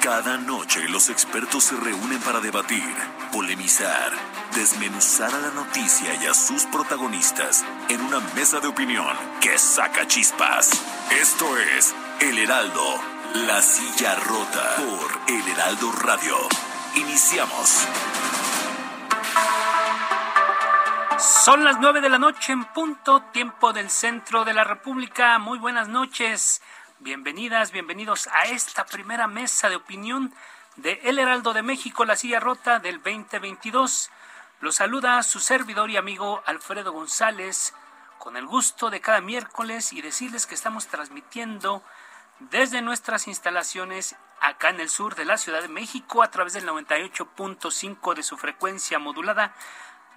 Cada noche los expertos se reúnen para debatir, polemizar, desmenuzar a la noticia y a sus protagonistas en una mesa de opinión que saca chispas. Esto es El Heraldo, la silla rota por El Heraldo Radio. Iniciamos. Son las nueve de la noche en punto, tiempo del centro de la República. Muy buenas noches. Bienvenidas, bienvenidos a esta primera mesa de opinión de El Heraldo de México, la silla rota del 2022. Los saluda su servidor y amigo Alfredo González, con el gusto de cada miércoles y decirles que estamos transmitiendo desde nuestras instalaciones acá en el sur de la Ciudad de México a través del 98.5 de su frecuencia modulada.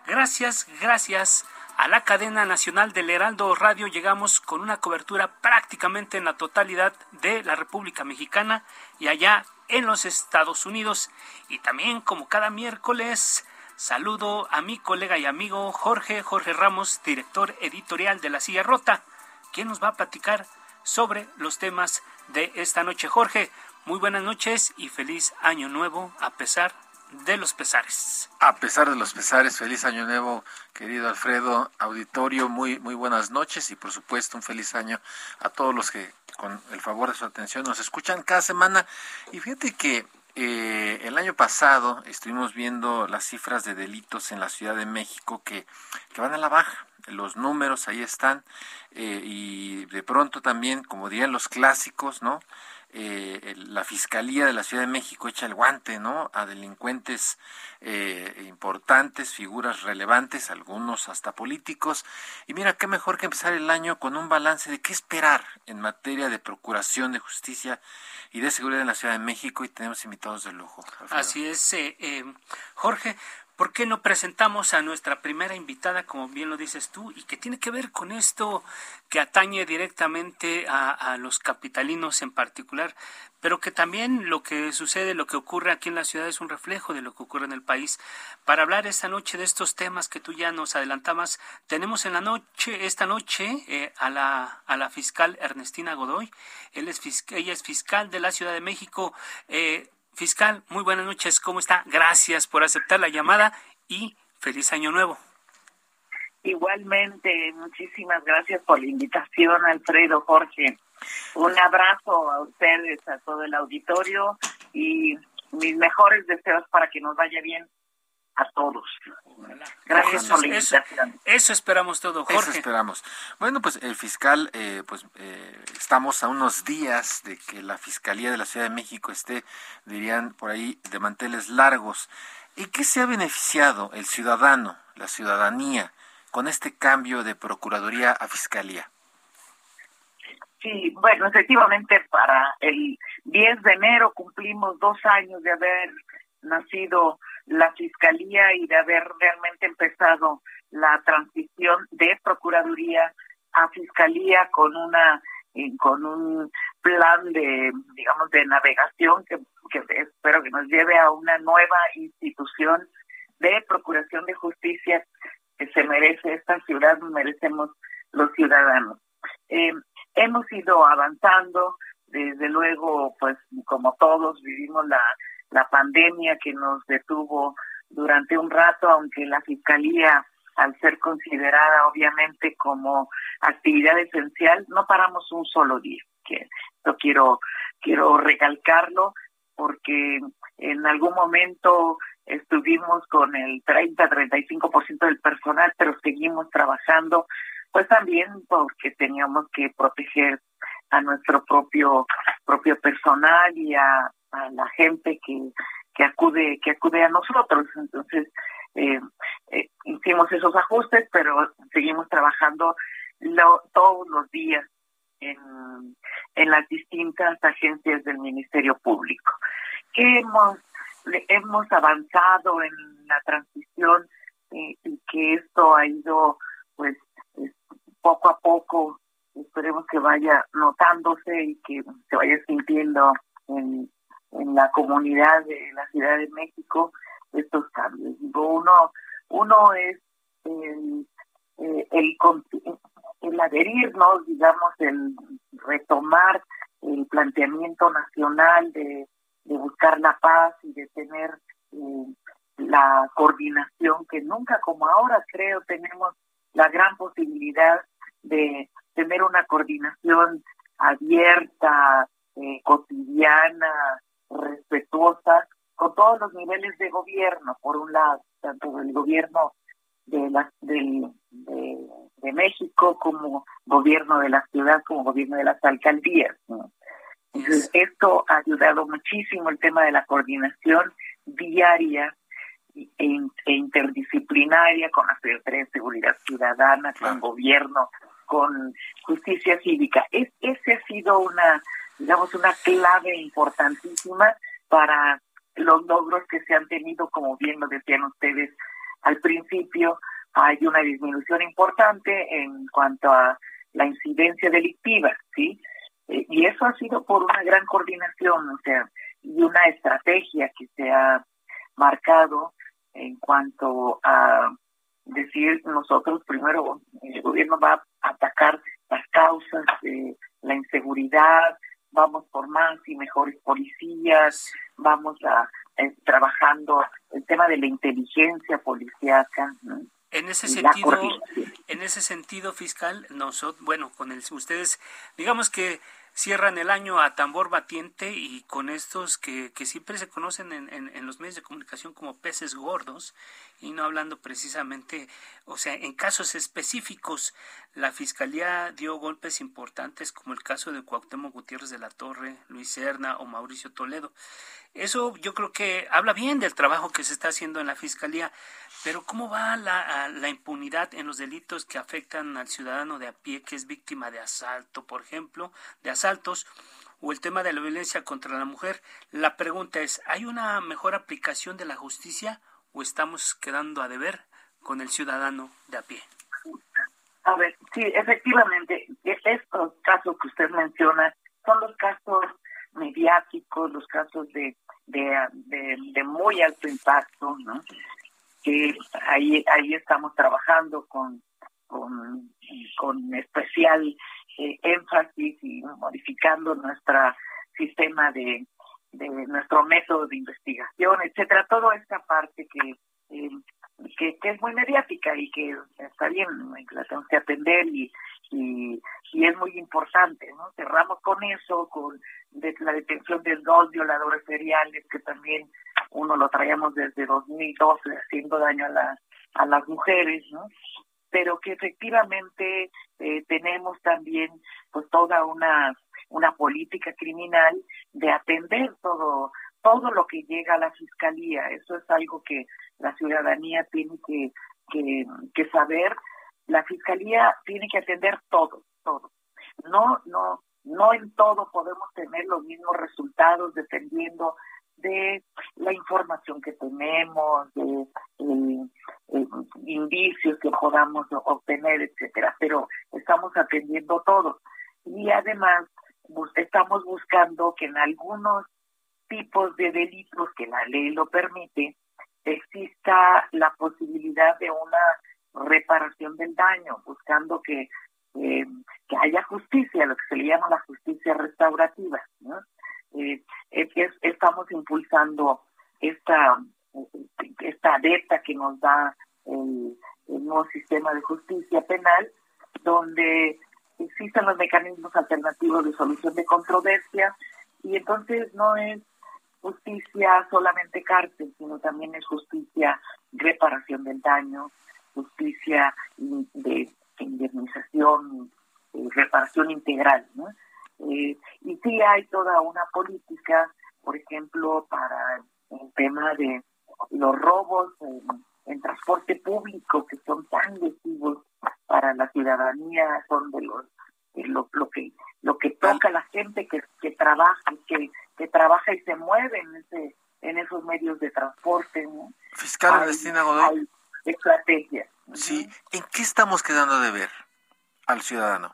Gracias, gracias a la cadena nacional del Heraldo Radio llegamos con una cobertura prácticamente en la totalidad de la República Mexicana y allá en los Estados Unidos. Y también como cada miércoles saludo a mi colega y amigo Jorge Jorge Ramos, director editorial de La Silla Rota, quien nos va a platicar sobre los temas de esta noche. Jorge, muy buenas noches y feliz año nuevo a pesar de los pesares. A pesar de los pesares, feliz año nuevo, querido Alfredo, auditorio, muy, muy buenas noches y por supuesto un feliz año a todos los que con el favor de su atención nos escuchan cada semana. Y fíjate que eh, el año pasado estuvimos viendo las cifras de delitos en la Ciudad de México que, que van a la baja. Los números ahí están eh, y de pronto también, como dirían los clásicos, ¿no? Eh, la Fiscalía de la Ciudad de México echa el guante ¿no? a delincuentes eh, importantes, figuras relevantes, algunos hasta políticos. Y mira, qué mejor que empezar el año con un balance de qué esperar en materia de procuración de justicia y de seguridad en la Ciudad de México y tenemos invitados de lujo. Así es, eh, eh, Jorge. ¿Por qué no presentamos a nuestra primera invitada, como bien lo dices tú, y que tiene que ver con esto que atañe directamente a, los capitalinos en particular, pero que también lo que sucede, lo que ocurre aquí en la ciudad es un reflejo de lo que ocurre en el país. Para hablar esta noche de estos temas que tú ya nos adelantabas, tenemos en la noche, esta noche, eh, a, la, a la fiscal Ernestina Godoy. Él es, ella es fiscal de la Ciudad de México. Eh, Fiscal, muy buenas noches, ¿cómo está? Gracias por aceptar la llamada y feliz año nuevo. Igualmente, muchísimas gracias por la invitación, Alfredo, Jorge. Un abrazo a ustedes, a todo el auditorio y mis mejores deseos para que nos vaya bien a todos. Gracias por la invitación. Eso, esperamos todo, Jorge. Eso esperamos. Bueno, pues el fiscal, eh, pues eh, estamos a unos días de que la Fiscalía de la Ciudad de México esté, dirían por ahí, de manteles largos. ¿Y qué se ha beneficiado el ciudadano, la ciudadanía, con este cambio de Procuraduría a Fiscalía? Sí, bueno, efectivamente para el 10 de enero cumplimos dos años de haber nacido la Fiscalía y de haber realmente empezado la transición de Procuraduría a Fiscalía con una eh, con un plan de digamos de navegación que, espero que nos lleve a una nueva institución de procuración de justicia que se merece esta ciudad, merecemos los ciudadanos. Eh, hemos ido avanzando, desde luego, pues como todos vivimos la la pandemia que nos detuvo durante un rato, aunque la Fiscalía, al ser considerada obviamente como actividad esencial, no paramos un solo día. Que yo quiero, quiero recalcarlo porque en algún momento estuvimos con el 30-35% del personal, pero seguimos trabajando, pues también porque teníamos que proteger a nuestro propio propio personal y a, a la gente que, que acude que acude a nosotros entonces eh, eh, hicimos esos ajustes pero seguimos trabajando lo, todos los días en, en las distintas agencias del Ministerio Público. Que hemos, hemos avanzado en la transición eh, y que esto ha ido pues poco a poco esperemos que vaya notándose y que se vaya sintiendo en, en la comunidad de la Ciudad de México estos cambios. Uno, uno es el, eh, el, el adherirnos, digamos, el retomar el planteamiento nacional de, de buscar la paz y de tener eh, la coordinación que nunca como ahora creo tenemos la gran posibilidad de tener una coordinación abierta, eh, cotidiana, respetuosa con todos los niveles de gobierno, por un lado, tanto el gobierno de, la, de, de, México como gobierno de la ciudad, como gobierno de las alcaldías. Entonces, esto ha ayudado muchísimo el tema de la coordinación diaria e, e interdisciplinaria con la Secretaría de Seguridad Ciudadana, con gobierno, con justicia cívica. Es, ese ha sido una, digamos, una clave importantísima para los logros que se han tenido, como bien lo decían ustedes al principio, hay una disminución importante en cuanto a la incidencia delictiva, ¿sí? Eh, y eso ha sido por una gran coordinación, o sea, y una estrategia que se ha marcado en cuanto a decir nosotros primero el gobierno va a atacar las causas de la inseguridad, vamos por más y mejores policías, vamos a, eh, trabajando el tema de la inteligencia policíaca. En ese sentido, en ese sentido fiscal, nosotros, bueno, con el ustedes, digamos que cierran el año a tambor batiente y con estos que, que siempre se conocen en, en, los medios de comunicación como peces gordos y no hablando precisamente, o sea, en casos específicos, la Fiscalía dio golpes importantes como el caso de Cuauhtémoc Gutiérrez de la Torre, Luis Serna o Mauricio Toledo. Eso yo creo que habla bien del trabajo que se está haciendo en la Fiscalía, pero ¿cómo va la, la, impunidad en los delitos que afectan al ciudadano de a pie que es víctima de asalto, por ejemplo, de asaltos, o el tema de la violencia contra la mujer? La pregunta es, ¿hay una mejor aplicación de la justicia o estamos quedando a deber con el ciudadano de a pie? A ver, sí, efectivamente, estos casos que usted menciona son los casos mediáticos, los casos de, de, de, de muy alto impacto, ¿no? que ahí ahí estamos trabajando con con, con especial eh, énfasis y modificando nuestro sistema de, de nuestro método de investigación, etcétera, toda esta parte que, eh, que, que es muy mediática y que está bien, la tenemos que atender y, y, y es muy importante, ¿no? Cerramos con eso, con la detención de dos violadores seriales que también uno lo traíamos desde 2012 haciendo daño a las a las mujeres, ¿no? Pero que efectivamente eh, tenemos también pues toda una una política criminal de atender todo todo lo que llega a la fiscalía. Eso es algo que la ciudadanía tiene que que, saber. La fiscalía tiene que atender todo, todo. No, no, no en todo podemos tener los mismos resultados dependiendo de la información que tenemos, de eh, indicios que podamos obtener, etcétera, pero estamos atendiendo todo. Y además estamos buscando que en algunos tipos de delitos que la ley lo permite, exista la posibilidad de una reparación del daño, buscando que, eh, que haya justicia, lo que se le llama la justicia restaurativa. eh, estamos impulsando esta esta adepta que nos da el, nuevo sistema de justicia penal, donde existen los mecanismos alternativos de solución de controversia y entonces no es justicia solamente cárcel, sino también es justicia reparación del daño, justicia de indemnización, eh, reparación integral, ¿no? Eh, y sí hay toda una política, por ejemplo, para el tema de los robos en, transporte público que son tan lesivos para la ciudadanía, son de los lo, lo que lo que toca a la gente que, que trabaja, que, que trabaja y se mueve en ese en esos medios de transporte. Fiscal Ernestina Godoy. estrategias. Sí, ¿en qué estamos quedando de ver al ciudadano?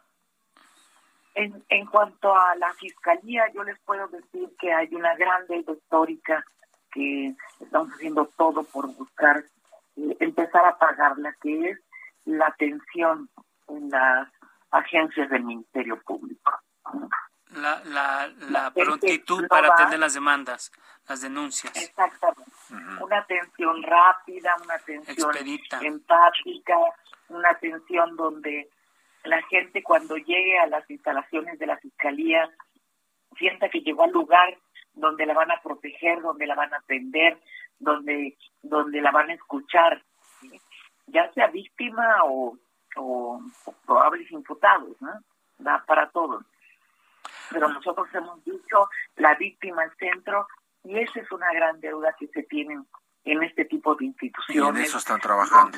En, en cuanto a la fiscalía, yo les puedo decir que hay una gran deuda histórica que estamos haciendo todo por buscar eh, empezar a pagarla, que es la atención en las agencias del Ministerio Público. La, la, la, prontitud para atender las demandas, las denuncias. Exactamente. Una atención rápida, una atención empática, una atención donde la gente cuando llegue a las instalaciones de la Fiscalía sienta que llegó al lugar donde la van a proteger, donde la van a atender, donde, donde la van a escuchar, ya sea víctima o, o, probables imputados, ¿no? Da para todos. Pero nosotros hemos dicho la víctima al centro y esa es una gran deuda que se tienen en este tipo de instituciones. Y en eso están trabajando.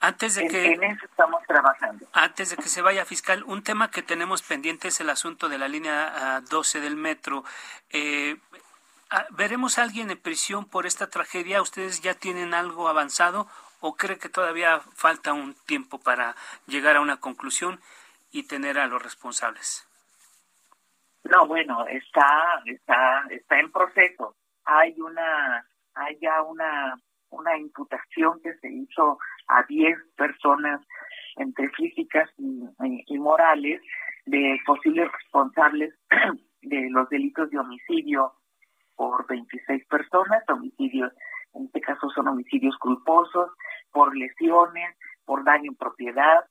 Antes de que, en eso estamos trabajando. Antes de que se vaya fiscal, un tema que tenemos pendiente es el asunto de la línea 12 ah, del metro. Eh, ¿Veremos a alguien en prisión por esta tragedia? ¿Ustedes ya tienen algo avanzado o cree que todavía falta un tiempo para llegar a una conclusión y tener a los responsables? No, bueno, está, está, está en proceso. Hay una hay ya una, una imputación que se hizo a 10 personas entre físicas y, morales de posibles responsables de los delitos de homicidio por 26 personas, homicidios, en este caso son homicidios culposos, por lesiones, por daño en propiedad,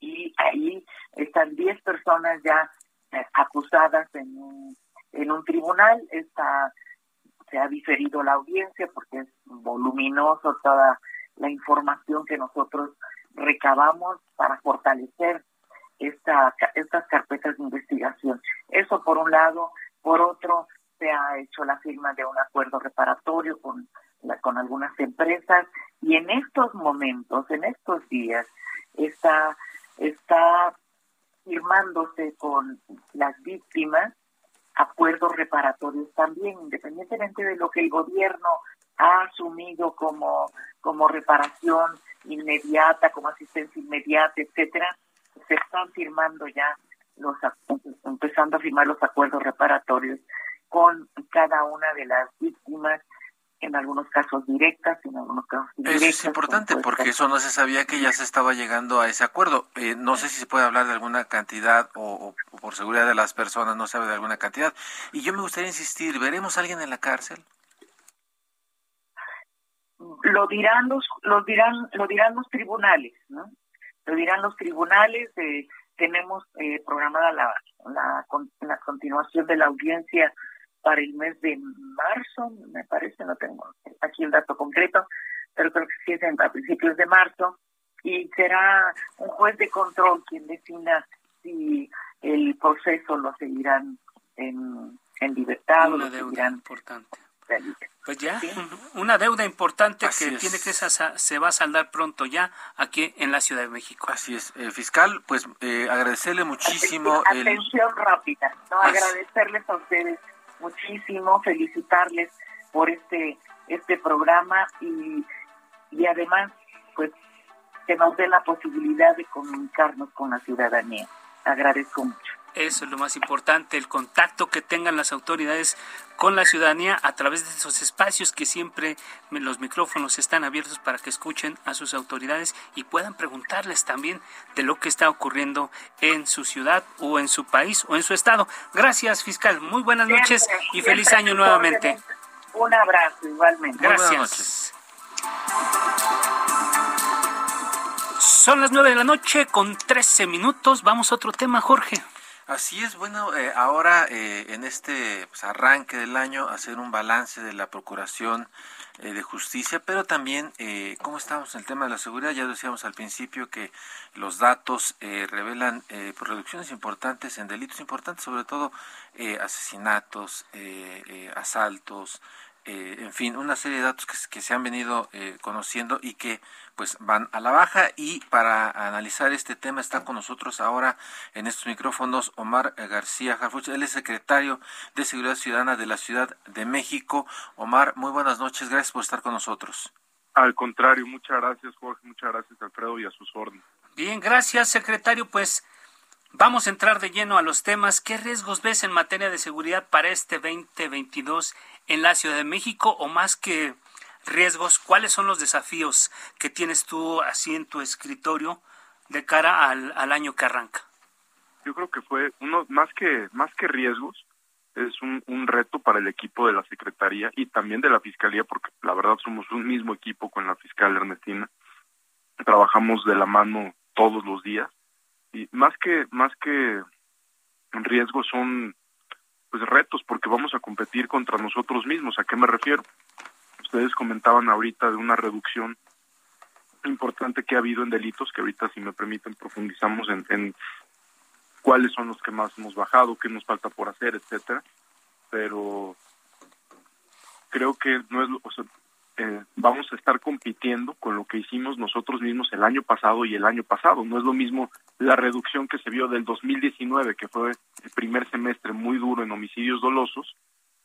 y ahí están 10 personas ya eh, acusadas en un, tribunal, está se ha diferido la audiencia porque es voluminoso toda la información que nosotros recabamos para fortalecer esta, estas carpetas de investigación. Eso por un lado. Por otro, se ha hecho la firma de un acuerdo reparatorio con, con algunas empresas y en estos momentos, en estos días, está, está firmándose con las víctimas acuerdos reparatorios también, independientemente de lo que el gobierno ha asumido como, como reparación inmediata, como asistencia inmediata, etcétera, se están firmando ya los empezando a firmar los acuerdos reparatorios con cada una de las víctimas en algunos casos directas, en algunos casos indirectas. Eso es importante porque eso no se sabía que ya se estaba llegando a ese acuerdo. Eh, no sé si se puede hablar de alguna cantidad o, por seguridad de las personas no sabe de alguna cantidad. Y yo me gustaría insistir, ¿veremos a alguien en la cárcel? Lo dirán los, lo dirán, lo dirán los tribunales, ¿no? Lo dirán los tribunales. Eh, tenemos eh, programada la, la, la continuación de la audiencia para el mes de marzo, me parece, no tengo aquí el dato concreto, pero creo que sí es a principios de marzo, y será un juez de control quien defina si el proceso lo seguirán en, en libertad o lo seguirán importante. Pues ya, una deuda importante que tiene que se va a saldar pronto ya aquí en la Ciudad de México. Así es, eh, fiscal, pues eh, agradecerle muchísimo. Atención rápida, no agradecerles a ustedes muchísimo, felicitarles por este este programa y, y además pues que nos dé la posibilidad de comunicarnos con la ciudadanía. Agradezco mucho. Eso es lo más importante, el contacto que tengan las autoridades con la ciudadanía a través de esos espacios que siempre los micrófonos están abiertos para que escuchen a sus autoridades y puedan preguntarles también de lo que está ocurriendo en su ciudad o en su país o en su estado. Gracias, fiscal. Muy buenas noches y feliz año nuevamente. Un abrazo igualmente. Gracias. Son las nueve de la noche con trece minutos. Vamos a otro tema, Jorge. Así es, bueno, eh, ahora eh, en este pues, arranque del año hacer un balance de la Procuración eh, de Justicia, pero también cómo estamos en el tema de la seguridad. Ya decíamos al principio que los datos revelan pues, reducciones importantes en delitos importantes, sobre todo asesinatos, asaltos, eh, en fin, una serie de datos que, se han venido eh, conociendo y que pues van a la baja y para analizar este tema está con nosotros ahora en estos micrófonos Omar García Jarfuch, él es secretario de Seguridad Ciudadana de la Ciudad de México. Omar, muy buenas noches, gracias por estar con nosotros. Al contrario, muchas gracias Jorge, muchas gracias Alfredo y a sus órdenes. Bien, gracias secretario, pues Vamos a entrar de lleno a los temas. ¿Qué riesgos ves en materia de seguridad para este 2022 en la Ciudad de México? O más que riesgos, ¿cuáles son los desafíos que tienes tú así en tu escritorio de cara al, año que arranca? Yo creo que fue uno más que más que riesgos es un, un reto para el equipo de la secretaría y también de la fiscalía porque la verdad somos un mismo equipo con la fiscal Ernestina trabajamos de la mano todos los días y más que más que riesgos son pues retos porque vamos a competir contra nosotros mismos. ¿A qué me refiero? Ustedes comentaban ahorita de una reducción importante que ha habido en delitos, que ahorita si me permiten profundizamos en, en cuáles son los que más hemos bajado, qué nos falta por hacer, etcétera. Pero creo que no es, o sea, eh, vamos a estar compitiendo con lo que hicimos nosotros mismos el año pasado y el año pasado. No es lo mismo la reducción que se vio del 2019, que fue el primer semestre muy duro en homicidios dolosos,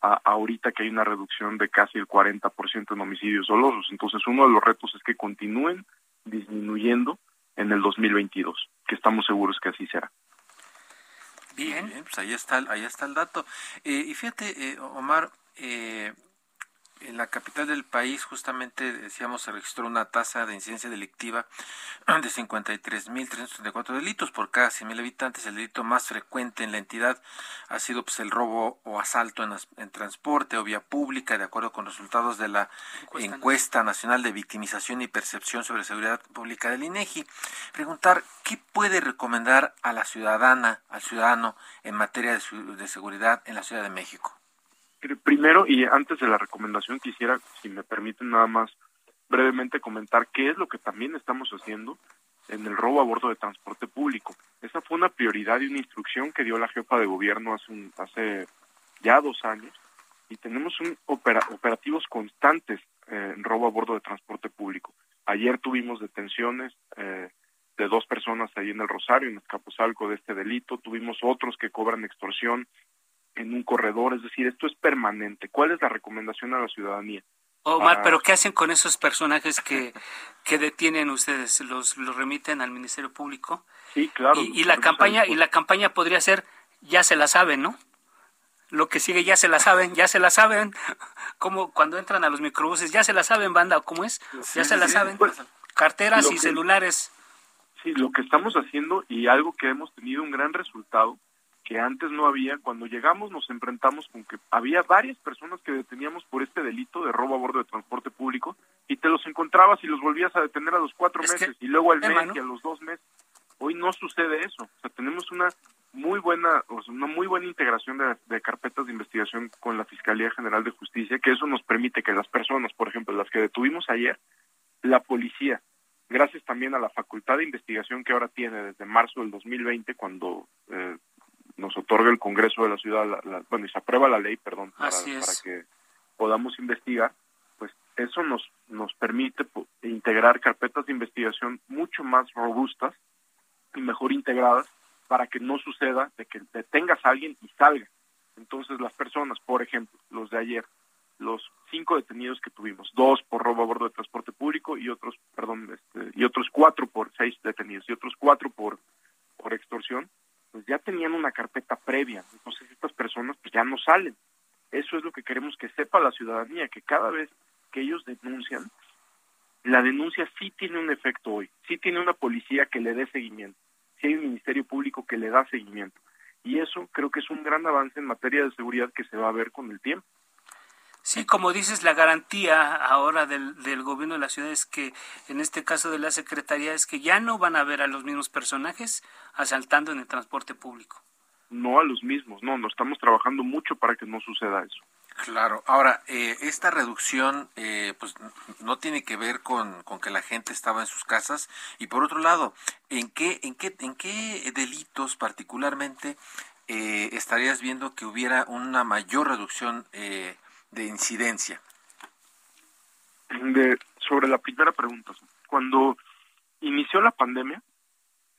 a ahorita que hay una reducción de casi el 40% en homicidios dolosos. Entonces, uno de los retos es que continúen disminuyendo en el 2022, que estamos seguros que así será. Bien, pues ahí está, ahí está el dato. Eh, y fíjate, eh, Omar, eh, en la capital del país, justamente decíamos, se registró una tasa de incidencia delictiva de 53.334 delitos por cada 100.000 habitantes. El delito más frecuente en la entidad ha sido pues, el robo o asalto en, transporte o vía pública, de acuerdo con resultados de la encuesta, nacional de victimización y percepción sobre seguridad pública del INEGI. Preguntar, ¿qué puede recomendar a la ciudadana, al ciudadano, en materia de seguridad en la Ciudad de México? Primero, y antes de la recomendación, quisiera, si me permiten nada más brevemente comentar qué es lo que también estamos haciendo en el robo a bordo de transporte público. Esa fue una prioridad y una instrucción que dio la jefa de gobierno hace, un, hace ya dos años y tenemos un operativos constantes eh, en robo a bordo de transporte público. Ayer tuvimos detenciones eh, de dos personas ahí en el Rosario, en Escaposalco, de este delito. Tuvimos otros que cobran extorsión en un corredor, es decir, esto es permanente. ¿Cuál es la recomendación a la ciudadanía? Omar, pero ¿qué hacen con esos personajes que, que detienen ustedes? ¿Los, ¿Los remiten al Ministerio Público? Sí, claro. Y, la campaña y la campaña podría ser ya se la saben, ¿no? Lo que sigue ya se la saben, ya se la saben. Como cuando entran a los microbuses, ya se la saben, banda, ¿cómo es? ya se la saben. Carteras y celulares. Sí, lo que estamos haciendo y algo que hemos tenido un gran resultado que antes no había. Cuando llegamos nos enfrentamos con que había varias personas que deteníamos por este delito de robo a bordo de transporte público y te los encontrabas y los volvías a detener a los cuatro meses y luego al mes y a los dos meses. Hoy no sucede eso. O sea, tenemos una muy buena, o sea, una muy buena integración de, de, carpetas de investigación con la Fiscalía General de Justicia, que eso nos permite que las personas, por ejemplo, las que detuvimos ayer, la policía, gracias también a la facultad de investigación que ahora tiene desde marzo del 2020, cuando eh, nos otorga el Congreso de la Ciudad, bueno, y se aprueba la ley, perdón, para, que podamos investigar, pues eso nos, nos permite integrar carpetas de investigación mucho más robustas y mejor integradas para que no suceda de que detengas a alguien y salga. Entonces las personas, por ejemplo, los de ayer, los cinco detenidos que tuvimos, dos por robo a bordo de transporte público y otros, perdón, este, y otros cuatro por seis detenidos y otros cuatro por por extorsión, pues ya tenían una carpeta previa, entonces estas personas pues ya no salen. Eso es lo que queremos que sepa la ciudadanía, que cada vez que ellos denuncian, la denuncia sí tiene un efecto hoy, sí tiene una policía que le dé seguimiento, sí hay un ministerio público que le da seguimiento. Y eso creo que es un gran avance en materia de seguridad que se va a ver con el tiempo. Sí, como dices, la garantía ahora del, del gobierno de la ciudad es que, en este caso de la Secretaría, es que ya no van a ver a los mismos personajes asaltando en el transporte público. No a los mismos, no, no estamos trabajando mucho para que no suceda eso. Claro. Ahora, eh, esta reducción, eh, pues, no tiene que ver con, con, que la gente estaba en sus casas. Y por otro lado, ¿en qué, en qué, en qué delitos particularmente eh, estarías viendo que hubiera una mayor reducción eh, de incidencia? de, sobre la primera pregunta. Cuando inició la pandemia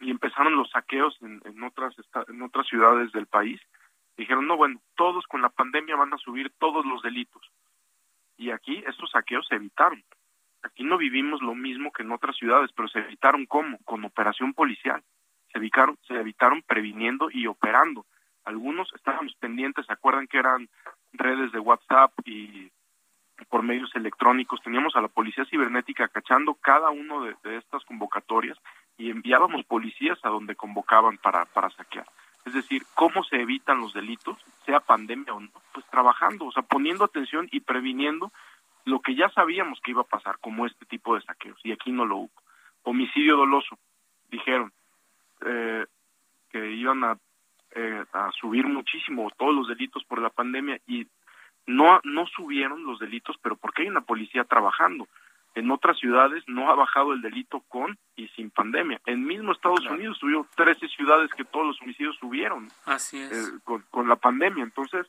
y empezaron los saqueos en, en otras en otras ciudades del país, dijeron, no, bueno, todos con la pandemia van a subir todos los delitos. Y aquí estos saqueos se evitaron. Aquí no vivimos lo mismo que en otras ciudades, pero se evitaron cómo? Con operación policial. Se evitaron, se evitaron previniendo y operando. Algunos estábamos pendientes, ¿se acuerdan que eran redes de WhatsApp y por medios electrónicos? Teníamos a la policía cibernética cachando cada uno de, estas convocatorias y enviábamos policías a donde convocaban para, para saquear. Es decir, ¿cómo se evitan los delitos, sea pandemia o no? Pues trabajando, o sea, poniendo atención y previniendo lo que ya sabíamos que iba a pasar, como este tipo de saqueos, y aquí no lo hubo. Homicidio doloso, dijeron eh, que iban a, eh, a subir muchísimo todos los delitos por la pandemia y no, no subieron los delitos, pero porque hay una policía trabajando. En otras ciudades no ha bajado el delito con y sin pandemia. En mismo Estados Unidos tuvieron 13 ciudades que todos los homicidios subieron Así es. eh, con, con la pandemia. Entonces,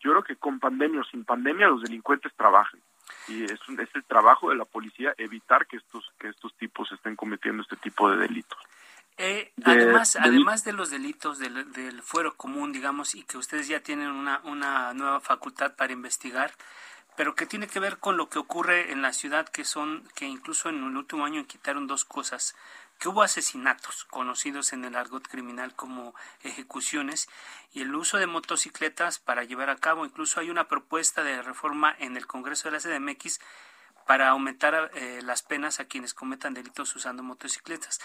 yo creo que con pandemia o sin pandemia los delincuentes trabajan y es, un- es el trabajo de la policía evitar que estos que estos tipos estén cometiendo este tipo de delitos. Eh, de- además, de- además de los delitos del, del fuero común, digamos, y que ustedes ya tienen una, una nueva facultad para investigar, pero que tiene que ver con lo que ocurre en la ciudad, que son, que incluso en el último año quitaron dos cosas, que hubo asesinatos conocidos en el argot criminal como ejecuciones y el uso de motocicletas para llevar a cabo. Incluso hay una propuesta de reforma en el Congreso de la CDMX para aumentar eh, las penas a quienes cometan delitos usando motocicletas.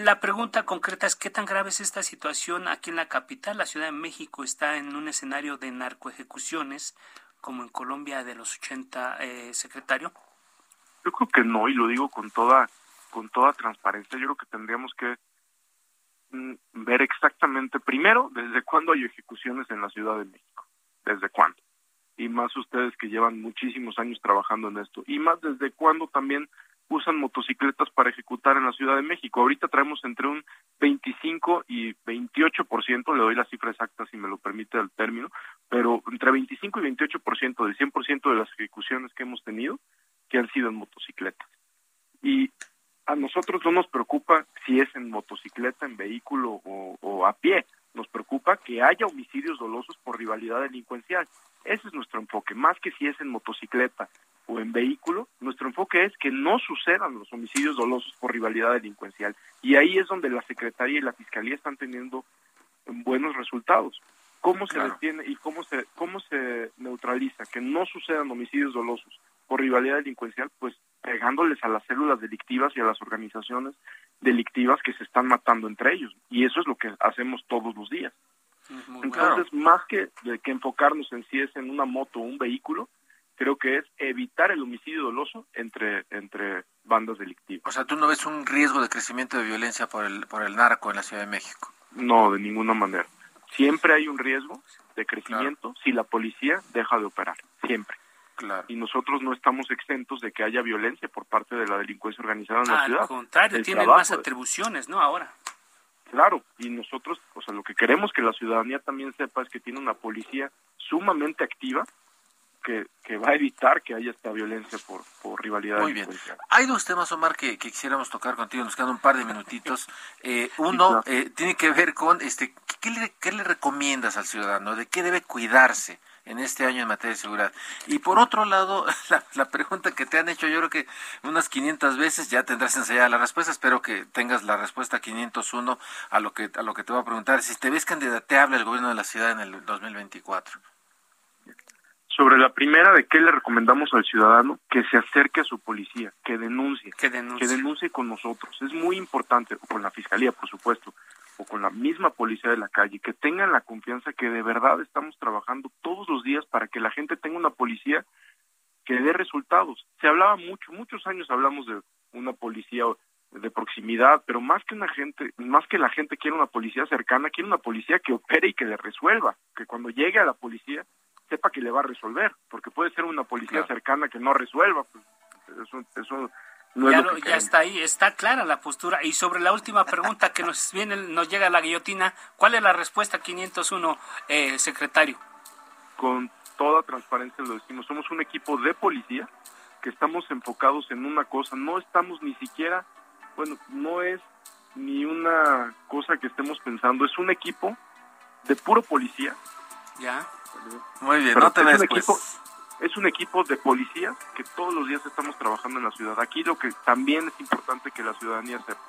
La pregunta concreta es qué tan grave es esta situación aquí en la capital. La Ciudad de México está en un escenario de narcoejecuciones, como en Colombia de los 80, eh, secretario. Yo creo que no y lo digo con toda con toda transparencia. Yo creo que tendríamos que mm, ver exactamente primero desde cuándo hay ejecuciones en la Ciudad de México, desde cuándo. Y más ustedes que llevan muchísimos años trabajando en esto. Y más desde cuándo también usan motocicletas para ejecutar en la Ciudad de México. Ahorita traemos entre un 25 y 28%, le doy la cifra exacta si me lo permite el término, pero entre 25 y 28% del 100% de las ejecuciones que hemos tenido que han sido en motocicletas. Y a nosotros no nos preocupa si es en motocicleta, en vehículo o, o a pie. Nos preocupa que haya homicidios dolosos por rivalidad delincuencial. Ese es nuestro enfoque, más que si es en motocicleta o en vehículo, nuestro enfoque es que no sucedan los homicidios dolosos por rivalidad delincuencial. Y ahí es donde la Secretaría y la Fiscalía están teniendo buenos resultados. ¿Cómo se Claro. detiene y cómo se, cómo se neutraliza que no sucedan homicidios dolosos por rivalidad delincuencial? Pues pegándoles a las células delictivas y a las organizaciones delictivas que se están matando entre ellos. Y eso es lo que hacemos todos los días. Entonces, más que, de que enfocarnos en si es en una moto o un vehículo, creo que es evitar el homicidio doloso entre, entre bandas delictivas. O sea, ¿tú no ves un riesgo de crecimiento de violencia por el, por el narco en la Ciudad de México? No, de ninguna manera. Siempre hay un riesgo de crecimiento si la policía deja de operar. Siempre. Claro. Y nosotros no estamos exentos de que haya violencia por parte de la delincuencia organizada en la Al ciudad. contrario, El tienen trabajo más atribuciones, ¿no? Ahora. Claro, y nosotros, o sea, lo que queremos que la ciudadanía también sepa es que tiene una policía sumamente activa que, que va a evitar que haya esta violencia por, por rivalidad Muy bien. Hay dos temas, Omar, que, que quisiéramos tocar contigo. Nos quedan un par de minutitos. Eh, uno eh, tiene que ver con, este, ¿qué le, ¿qué le recomiendas al ciudadano? ¿De qué debe cuidarse en este año en materia de seguridad? Y por otro lado, la, la pregunta que te han hecho, yo creo que unas 500 veces, ya tendrás ensayada la respuesta. Espero que tengas la respuesta 501 a lo que, a lo que te voy a preguntar. Si te ves candidateable al gobierno de la ciudad en el 2024. Sobre la primera, ¿de qué le recomendamos al ciudadano? Que se acerque a su policía, que denuncie, Que denuncie con nosotros. Es muy importante, o con la fiscalía, por supuesto, o con la misma policía de la calle, que tengan la confianza que de verdad estamos trabajando todos los días para que la gente tenga una policía que dé resultados. Se hablaba mucho, muchos años hablamos de una policía de proximidad, pero más que una gente, más que la gente quiere una policía cercana, quiere una policía que opere y que le resuelva, que cuando llegue a la policía sepa que le va a resolver, porque puede ser una policía Claro. cercana que no resuelva, pues eso, eso no ya, es lo ya está ahí, está clara la postura. Y sobre la última pregunta que nos viene, nos llega a la guillotina, ¿cuál es la respuesta 501, eh, secretario? con toda transparencia lo decimos, somos un equipo de policía que estamos enfocados en una cosa, no estamos ni siquiera, bueno, no es ni una cosa que estemos pensando, es un equipo de puro policía. Ya. Muy bien, no te es, ves, un pues. equipo, es un equipo de policías que todos los días estamos trabajando en la ciudad. Aquí lo que también es importante que la ciudadanía sepa.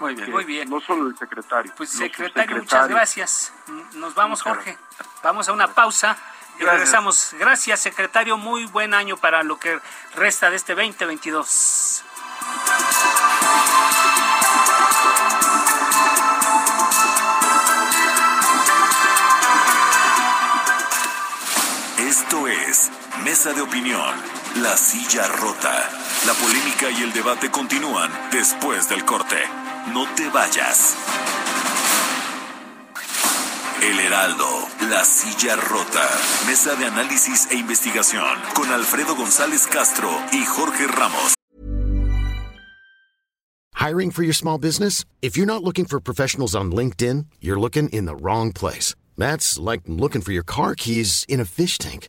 Muy bien. Muy bien. No solo el secretario. Pues secretario, muchas gracias. Nos vamos, Muchas Jorge. Vamos a una pausa y Gracias. regresamos. Gracias, secretario. Muy buen año para lo que resta de este 2022. Mesa de Opinión, La Silla Rota. La polémica y el debate continúan después del corte. No te vayas. El Heraldo, La Silla Rota. Mesa de análisis e investigación con Alfredo González Castro y Jorge Ramos. Hiring for your small business? If you're not looking for professionals on LinkedIn, you're looking in the wrong place. That's like looking for your car keys in a fish tank.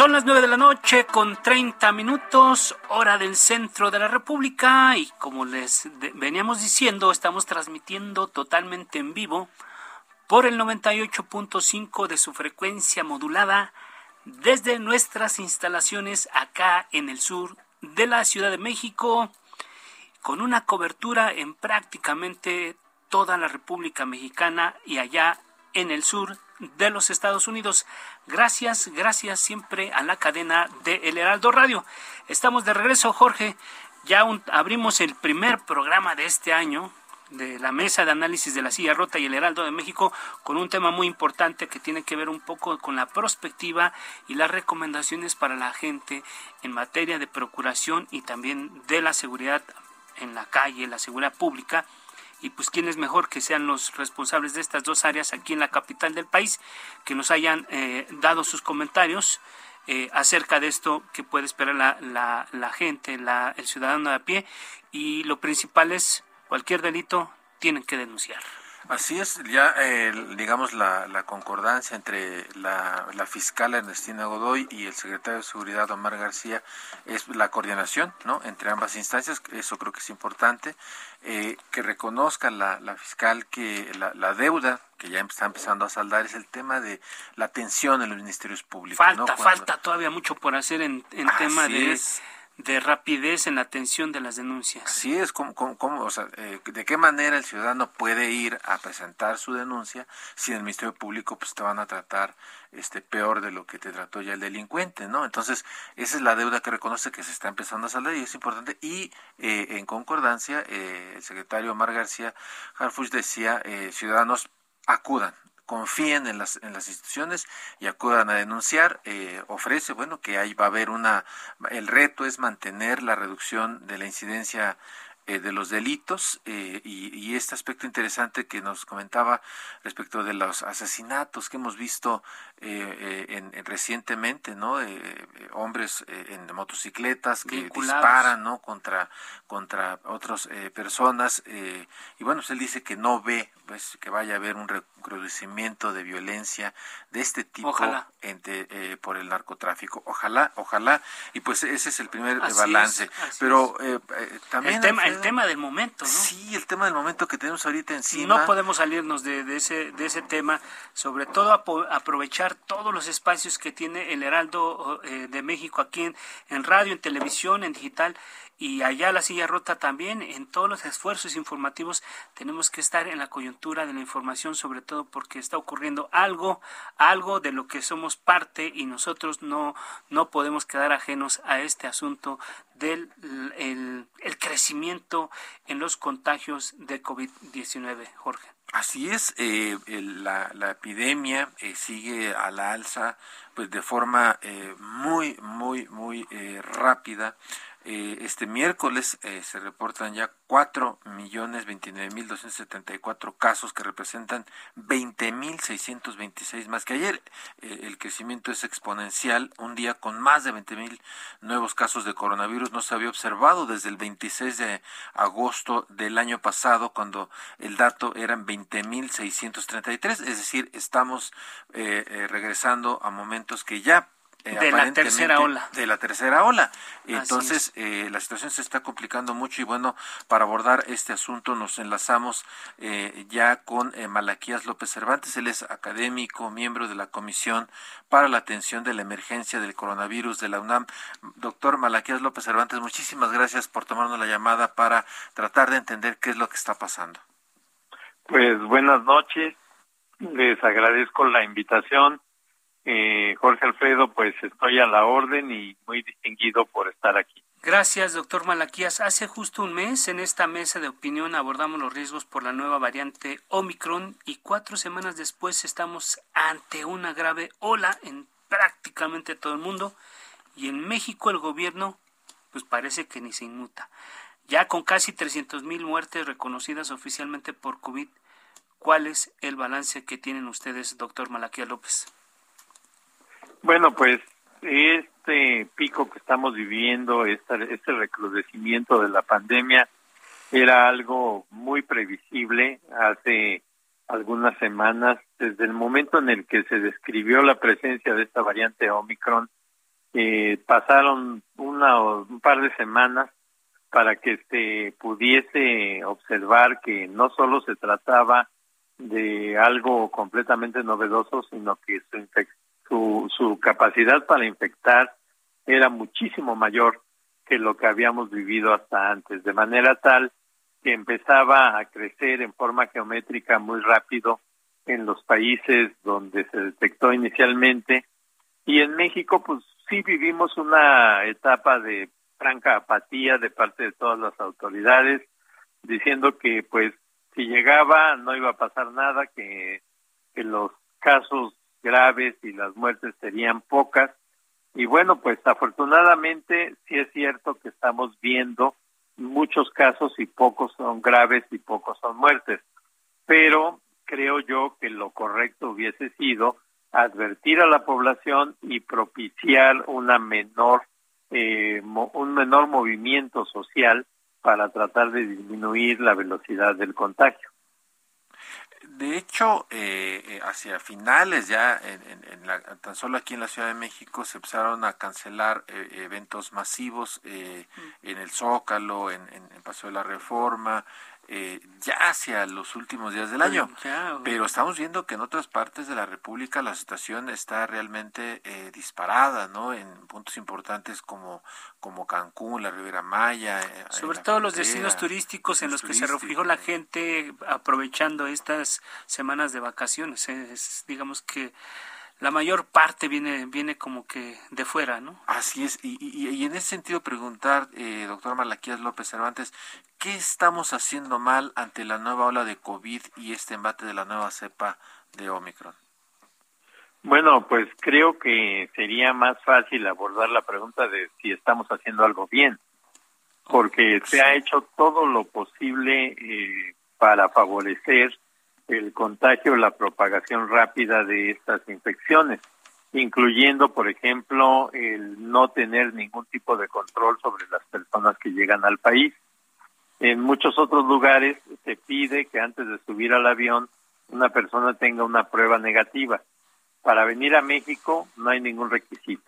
Son las 9 de la noche con 30 minutos, hora del centro de la República y como les veníamos diciendo, estamos transmitiendo totalmente en vivo por el 98.5 de su frecuencia modulada desde nuestras instalaciones acá en el sur de la Ciudad de México con una cobertura en prácticamente toda la República Mexicana y allá en el sur de los Estados Unidos. Gracias, gracias siempre a la cadena de El Heraldo Radio. Estamos de regreso, Jorge. Ya abrimos el primer programa de este año de la mesa de análisis de la silla rota y el Heraldo de México con un tema muy importante que tiene que ver un poco con la perspectiva y las recomendaciones para la gente en materia de procuración y también de la seguridad en la calle, la seguridad pública. Y pues quién es mejor que sean los responsables de estas dos áreas aquí en la capital del país, que nos hayan eh, dado sus comentarios eh, acerca de esto que puede esperar la, la, la gente, la, el ciudadano de a pie. Y lo principal es cualquier delito tienen que denunciar. Así es, ya eh, digamos la, la concordancia entre la, la fiscal Ernestina Godoy y el secretario de Seguridad Omar García es la coordinación ¿no? entre ambas instancias, eso creo que es importante, eh, que reconozca la, la fiscal que la, la deuda que ya está empezando a saldar es el tema de la atención en los ministerios públicos. Falta, ¿no? Cuando- falta todavía mucho por hacer en, en tema de, es. De rapidez en la atención de las denuncias. Así es, como, como, o sea, eh, ¿de qué manera el ciudadano puede ir a presentar su denuncia si en el Ministerio Público pues te van a tratar este peor de lo que te trató ya el delincuente, ¿no? Entonces, esa es la deuda que reconoce que se está empezando a saldar y es importante. Y eh, en concordancia, eh, el secretario Omar García Harfuch decía, eh, ciudadanos acudan, confíen en las, en las instituciones y acudan a denunciar. Eh, ofrece, bueno, que ahí va a haber una, el reto es mantener la reducción de la incidencia de los delitos eh, y, y este aspecto interesante que nos comentaba respecto de los asesinatos que hemos visto eh, eh, en, en recientemente, ¿no? Eh, eh, hombres eh, en motocicletas que Vinculados. disparan, ¿no? Contra contra otras personas eh, y bueno, pues él dice que no ve pues que vaya a haber un recrudecimiento de violencia de este tipo Ojalá. entre, eh, por el narcotráfico. Ojalá, ojalá y pues ese es el primer eh, Así es, balance. así pero eh, eh, también el tema, el tema del momento, ¿no? Sí, el tema del momento que tenemos ahorita encima. No podemos salirnos de, de ese, de ese tema, sobre todo aprovechar todos los espacios que tiene el Heraldo eh, de México aquí en, en radio, en televisión, en digital y allá la silla rota también, en todos los esfuerzos informativos tenemos que estar en la coyuntura de la información, sobre todo porque está ocurriendo algo, algo de lo que somos parte y nosotros no, no podemos quedar ajenos a este asunto del el, el crecimiento en los contagios de COVID-19, Jorge. Así es, eh, la, la epidemia eh, sigue a la alza pues de forma eh, muy, muy, muy eh, rápida. Eh, este miércoles eh, se reportan ya 4 millones 29 mil 274 casos que representan 20 mil 626 más que ayer. Eh, el crecimiento es exponencial. Un día con más de 20 mil nuevos casos de coronavirus no se había observado desde el 26 de agosto del año pasado cuando el dato eran 20 mil 633. Es decir, estamos regresando a momentos que ya eh, de la tercera ola. De la tercera ola. Entonces, eh, la situación se está complicando mucho y bueno, para abordar este asunto nos enlazamos eh, ya con Malaquías López Cervantes. Él es académico, miembro de la Comisión para la Atención de la Emergencia del Coronavirus de la UNAM. Doctor Malaquías López Cervantes, muchísimas gracias por tomarnos la llamada para tratar de entender qué es lo que está pasando. Pues buenas noches, les agradezco la invitación eh, Jorge Alfredo, pues estoy a la orden y muy distinguido por estar aquí. Gracias, doctor Malaquías. Hace justo un mes, en esta mesa de opinión, abordamos los riesgos por la nueva variante Omicron y cuatro semanas después estamos ante una grave ola en prácticamente todo el mundo y en México el gobierno pues parece que ni se inmuta. Ya con casi 300 mil muertes reconocidas oficialmente por COVID, ¿cuál es el balance que tienen ustedes, doctor Malaquías López? Bueno, pues este pico que estamos viviendo, este, este recrudecimiento de la pandemia, era algo muy previsible hace algunas semanas, desde el momento en el que se describió la presencia de esta variante Omicron, eh, pasaron una o un par de semanas para que se pudiese observar que no solo se trataba de algo completamente novedoso, sino que su infección su, su capacidad para infectar era muchísimo mayor que lo que habíamos vivido hasta antes, de manera tal que empezaba a crecer en forma geométrica muy rápido en los países donde se detectó inicialmente. Y en México pues sí vivimos una etapa de franca apatía de parte de todas las autoridades diciendo que pues si llegaba no iba a pasar nada que, que los casos graves y las muertes serían pocas. Y bueno, pues afortunadamente sí es cierto que estamos viendo muchos casos y pocos son graves y pocos son muertes. Pero creo yo que lo correcto hubiese sido advertir a la población y propiciar una menor eh, un menor movimiento social para tratar de disminuir la velocidad del contagio. De hecho, eh, eh, hacia finales ya, en, tan solo aquí en la Ciudad de México, se empezaron a cancelar eh, eventos masivos en el Zócalo, en, en, en Paseo de la Reforma, eh, ya hacia los últimos días del año. Pero estamos viendo que en otras partes de la República la situación está realmente eh, disparada, ¿no? En puntos importantes como, como Cancún, la Ribera Maya. Eh, Sobre todo los destinos turísticos en los que se refugió la gente aprovechando estas semanas de vacaciones. Es, digamos que la mayor parte viene viene como que de fuera, ¿no? Así es, y, y, en ese sentido preguntar, eh, doctor Malaquías López Cervantes, ¿qué estamos haciendo mal ante la nueva ola de COVID y este embate de la nueva cepa de Omicron? Bueno, pues creo que sería más fácil abordar la pregunta de si estamos haciendo algo bien, porque se ha hecho todo lo posible eh, para favorecer el contagio, la propagación rápida de estas infecciones, incluyendo, por ejemplo, el no tener ningún tipo de control sobre las personas que llegan al país. En muchos otros lugares se pide que antes de subir al avión una persona tenga una prueba negativa. Para venir a México no hay ningún requisito.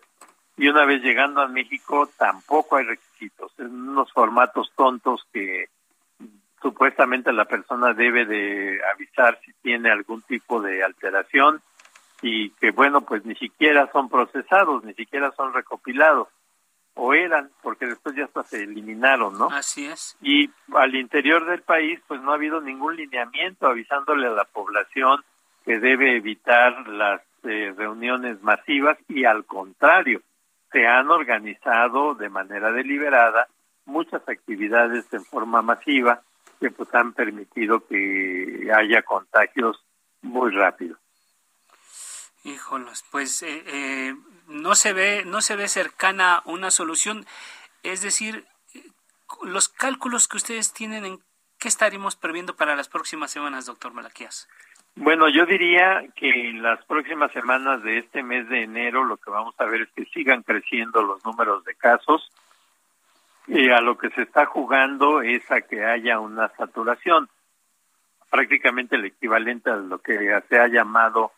Y una vez llegando a México tampoco hay requisitos. En unos formatos tontos que supuestamente la persona debe de avisar si tiene algún tipo de alteración y que bueno pues ni siquiera son procesados ni siquiera son recopilados. O eran porque después ya hasta se eliminaron no así es. Y al interior del país pues no ha habido ningún lineamiento avisándole a la población que debe evitar las eh, reuniones masivas y al contrario se han organizado de manera deliberada muchas actividades en forma masiva que pues han permitido que haya contagios muy rápido. Híjolos, pues eh, eh, no se ve no se ve cercana una solución. Es decir, los cálculos que ustedes tienen, ¿en qué estaríamos previendo para las próximas semanas, doctor Malaquías? Bueno, yo diría que en las próximas semanas de este mes de enero lo que vamos a ver es que sigan creciendo los números de casos y a lo que se está jugando es a que haya una saturación, prácticamente el equivalente a lo que se ha llamado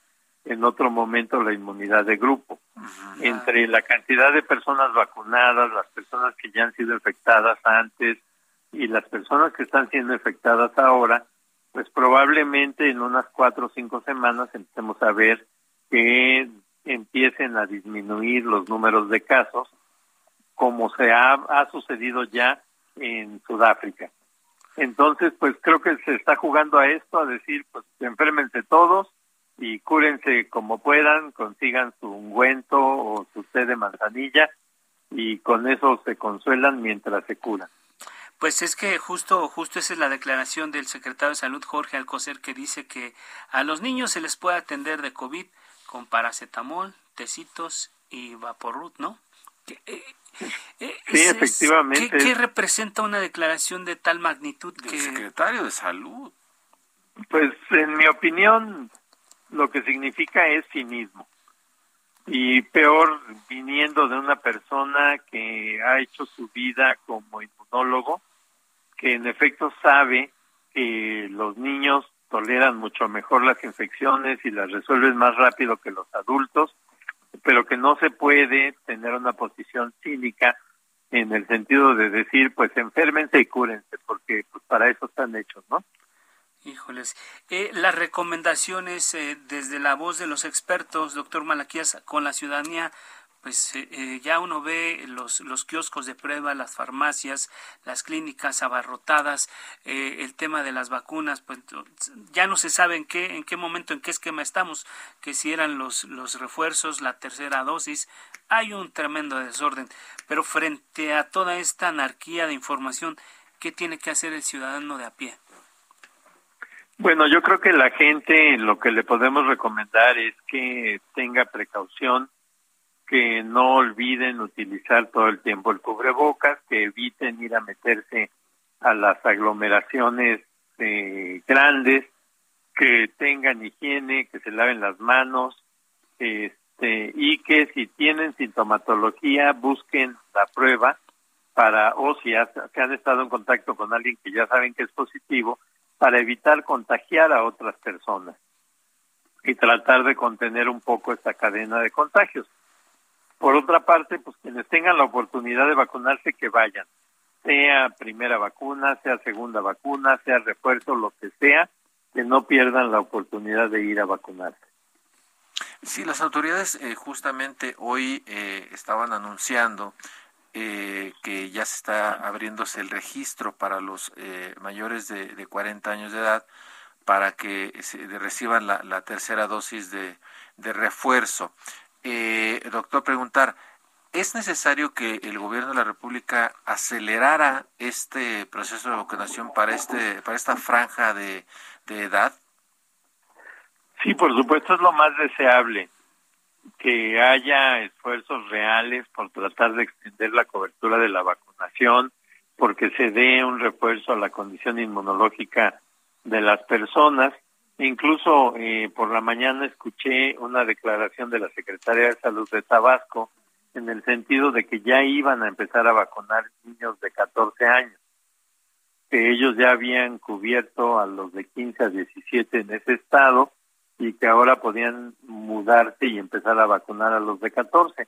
en otro momento la inmunidad de grupo. Entre la cantidad de personas vacunadas, las personas que ya han sido infectadas antes y las personas que están siendo infectadas ahora, pues probablemente en unas cuatro o cinco semanas empecemos a ver que empiecen a disminuir los números de casos, como se ha, ha sucedido ya en Sudáfrica. Entonces, pues creo que se está jugando a esto, a decir, pues enférmense todos, y cúrense como puedan, consigan su ungüento o su té de manzanilla y con eso se consuelan mientras se curan. Pues es que justo, justo esa es la declaración del secretario de Salud Jorge Alcocer que dice que a los niños se les puede atender de COVID con paracetamol, tecitos y vaporrut, ¿no? Eh, eh, sí, efectivamente. ¿qué, representa una declaración de tal magnitud que... secretario de Salud. Pues en mi opinión, lo que significa es cinismo. Y peor viniendo de una persona que ha hecho su vida como inmunólogo, que en efecto sabe que los niños toleran mucho mejor las infecciones y las resuelven más rápido que los adultos, pero que no se puede tener una posición cínica en el sentido de decir, pues enférmense y cúrense, porque pues para eso están hechos, ¿no? Híjoles. Eh, las recomendaciones eh, desde la voz de los expertos, doctor Malaquías, con la ciudadanía, pues eh, eh, ya uno ve los, los kioscos de prueba, las farmacias, las clínicas abarrotadas, el tema de las vacunas, pues ya no se sabe en qué, en qué momento, en qué esquema estamos, que si eran los, los refuerzos, la tercera dosis, hay un tremendo desorden. Pero frente a toda esta anarquía de información, ¿qué tiene que hacer el ciudadano de a pie? Bueno, yo creo que la gente lo que le podemos recomendar es que tenga precaución, que no olviden utilizar todo el tiempo el cubrebocas, que eviten ir a meterse a las aglomeraciones eh, grandes, que tengan higiene, que se laven las manos, este, y que si tienen sintomatología busquen la prueba para, o si se han estado en contacto con alguien que ya saben que es positivo, para evitar contagiar a otras personas y tratar de contener un poco esta cadena de contagios. Por otra parte, pues quienes tengan la oportunidad de vacunarse, que vayan, sea primera vacuna, sea segunda vacuna, sea refuerzo, lo que sea, que no pierdan la oportunidad de ir a vacunarse. Sí, las autoridades eh, justamente hoy eh, estaban anunciando eh, que ya se está abriéndose el registro para los eh, mayores de, de, 40 años de edad para que se, reciban la, tercera dosis de refuerzo. Eh, doctor, preguntar, ¿es necesario que el gobierno de la República acelerara este proceso de vacunación para, este, para esta franja de, de edad? Sí, por supuesto, es lo más deseable que haya esfuerzos reales por tratar de extender la cobertura de la vacunación, porque se dé un refuerzo a la condición inmunológica de las personas. Incluso eh, por la mañana escuché una declaración de la Secretaría de Salud de Tabasco en el sentido de que ya iban a empezar a vacunar niños de 14 años, que ellos ya habían cubierto a los de 15 a 17 en ese estado y que ahora podían mudarse y empezar a vacunar a los de 14.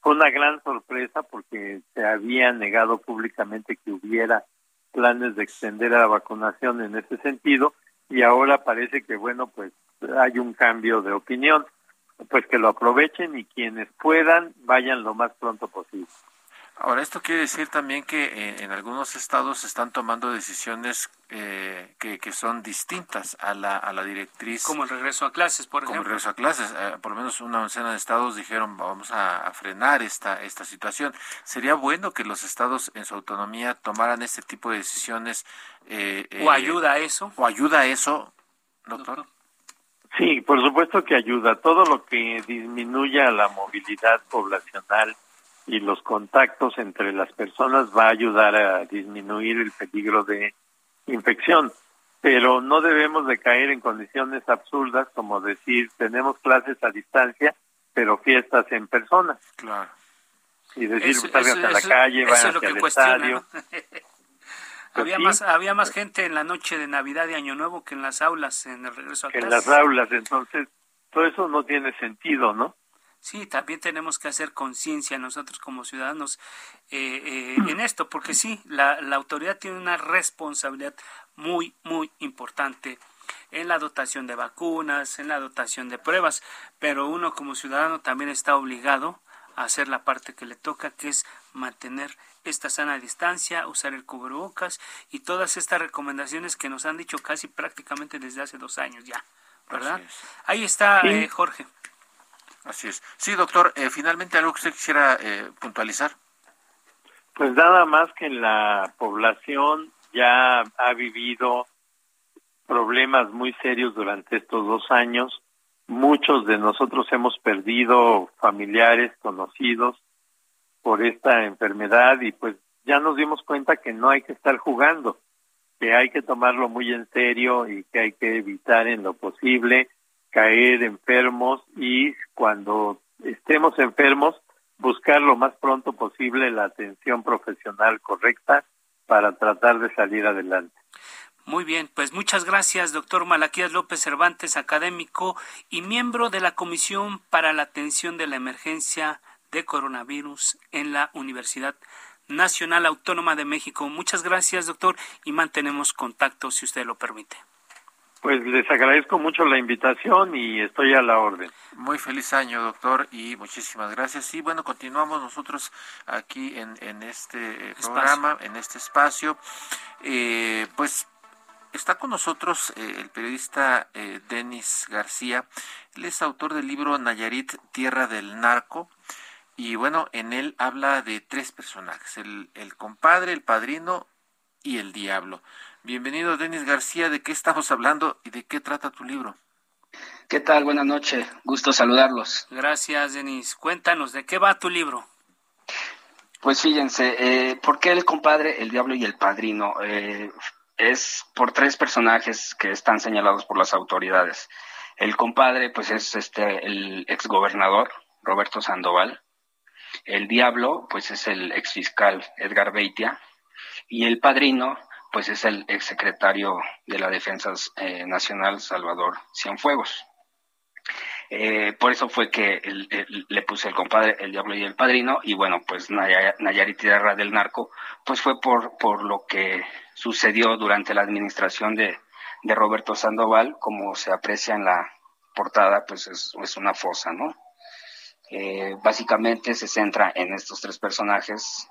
Fue una gran sorpresa porque se había negado públicamente que hubiera planes de extender la vacunación en ese sentido y ahora parece que bueno pues hay un cambio de opinión pues que lo aprovechen y quienes puedan vayan lo más pronto posible. Ahora, esto quiere decir también que eh, en algunos estados se están tomando decisiones eh, que, que, son distintas a la, a la directriz. Como el regreso a clases, por como ejemplo. el regreso a clases. Eh, por lo menos una docena de estados dijeron vamos a, a, frenar esta, esta situación. ¿Sería bueno que los estados en su autonomía tomaran este tipo de decisiones? ¿O ayuda a eso? ¿O ayuda a eso, doctor? Sí, por supuesto que ayuda. Todo lo que disminuya la movilidad poblacional y los contactos entre las personas va a ayudar a disminuir el peligro de infección. Pero no debemos de caer en condiciones absurdas como decir tenemos clases a distancia, pero fiestas en persona. Claro. Y decir, salgan a la calle, vayan hacia el estadio. había más había más gente en la noche de Navidad y Año Nuevo que en las aulas en el regreso a En las aulas, entonces todo eso no tiene sentido, ¿no? Sí, también tenemos que hacer conciencia nosotros como ciudadanos eh, eh, en esto, porque sí, la, la autoridad tiene una responsabilidad muy, muy importante en la dotación de vacunas, en la dotación de pruebas, pero uno como ciudadano también está obligado a hacer la parte que le toca, que es mantener esta sana distancia, usar el cubrebocas y todas estas recomendaciones que nos han dicho casi prácticamente desde hace dos años ya, ¿verdad? Ahí está, eh, Jorge. Así es. Sí, doctor, eh, finalmente algo que usted quisiera eh, puntualizar. Pues nada más que la población ya ha vivido problemas muy serios durante estos dos años. Muchos de nosotros hemos perdido familiares, conocidos por esta enfermedad y pues ya nos dimos cuenta que no hay que estar jugando, que hay que tomarlo muy en serio y que hay que evitar en lo posible caer enfermos y cuando estemos enfermos buscar lo más pronto posible la atención profesional correcta para tratar de salir adelante. Muy bien, pues muchas gracias, doctor Malaquías López Cervantes, académico y miembro de la Comisión para la Atención de la Emergencia de Coronavirus en la Universidad Nacional Autónoma de México. Muchas gracias, doctor, y mantenemos contacto si usted lo permite. Pues les agradezco mucho la invitación y estoy a la orden. Muy feliz año, doctor, y muchísimas gracias. Y bueno, continuamos nosotros aquí en, en este programa, en este espacio. Eh, pues Está con nosotros eh, el periodista eh, Denis García. Él es autor del libro Nayarit, Tierra del Narco. Y bueno, en él habla de tres personajes, el, el compadre, el padrino y el diablo. Bienvenido, Denis García. ¿De qué estamos hablando y de qué trata tu libro? ¿Qué tal? Buenas noches. Gusto saludarlos. Gracias, Denis. Cuéntanos, ¿de qué va tu libro? Pues fíjense, eh, ¿por qué el compadre, el diablo y el padrino? Eh, es por tres personajes que están señalados por las autoridades. El compadre, pues es este el exgobernador Roberto Sandoval. El diablo, pues es el exfiscal Edgar Beitia. Y el padrino, pues es el exsecretario de la Defensa eh, Nacional Salvador Cienfuegos. Eh, por eso fue que le puse el compadre, el diablo y el padrino, y bueno, pues Nayarit Tierra del Narco, pues fue por, por lo que sucedió durante la administración de, Roberto Sandoval, como se aprecia en la portada, pues es, una fosa, ¿no? Eh, básicamente se centra en estos tres personajes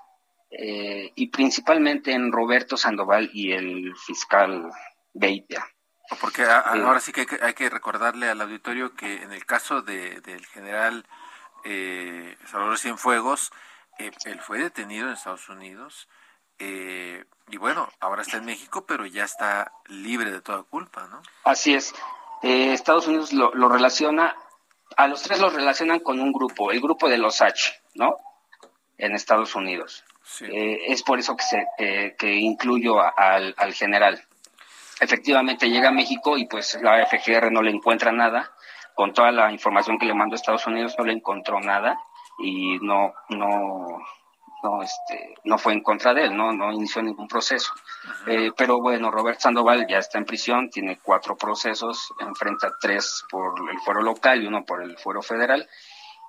eh, y principalmente en Roberto Sandoval y el fiscal Beitia. Porque ahora sí que hay, que recordarle al auditorio que en el caso de, del general eh, Salvador Cienfuegos, eh, él fue detenido en Estados Unidos eh, y bueno, ahora está en México, pero ya está libre de toda culpa, ¿no? Así es. Eh, Estados Unidos lo, relaciona, a los tres los relacionan con un grupo, el grupo de los H, ¿no? En Estados Unidos. Es por eso que, se, que incluyo al, al general efectivamente llega a México y pues la FGR no le encuentra nada. Con toda la información que le mandó a Estados Unidos no le encontró nada y no, no, no, este, no fue en contra de él, no, no inició ningún proceso. Eh, pero bueno, Robert Sandoval ya está en prisión, tiene cuatro procesos, enfrenta tres por el fuero local y uno por el fuero federal.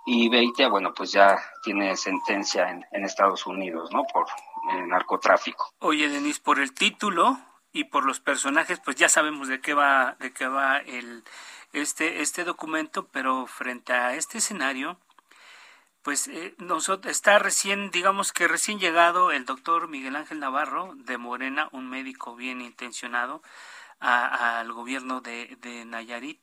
Y Beitia, bueno, pues ya tiene sentencia en, Estados Unidos, ¿no? Por eh, narcotráfico. Oye, Denis, por el título, y por los personajes, pues ya sabemos de qué va, de qué va el, este, este documento, pero frente a este escenario, pues eh, nosotros, está recién, digamos que recién llegado el doctor Miguel Ángel Navarro de Morena, un médico bien intencionado, al gobierno de, de, Nayarit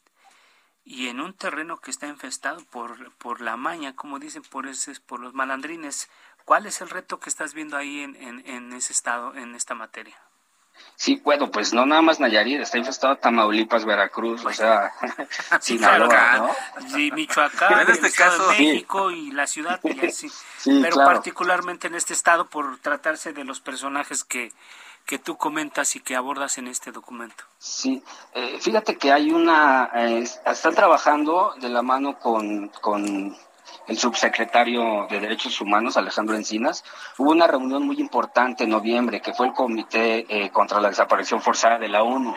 y en un terreno que está infestado por, por la maña, como dicen, por, ese, por los malandrines. ¿Cuál es el reto que estás viendo ahí en, en, en ese estado, en esta materia? Sí, bueno, pues no nada más Nayarit, está infestado Tamaulipas, Veracruz, o sea, Sinaloa, ¿no? Sí, Michoacán, en este caso, México y la ciudad, sí. pero particularmente en este estado por tratarse de los personajes que, que tú comentas y que abordas en este documento. Sí, eh, fíjate que hay una, eh, están trabajando de la mano con, con el subsecretario de Derechos Humanos, Alejandro Encinas, hubo una reunión muy importante en noviembre, que fue el Comité eh, contra la Desaparición Forzada de la ONU.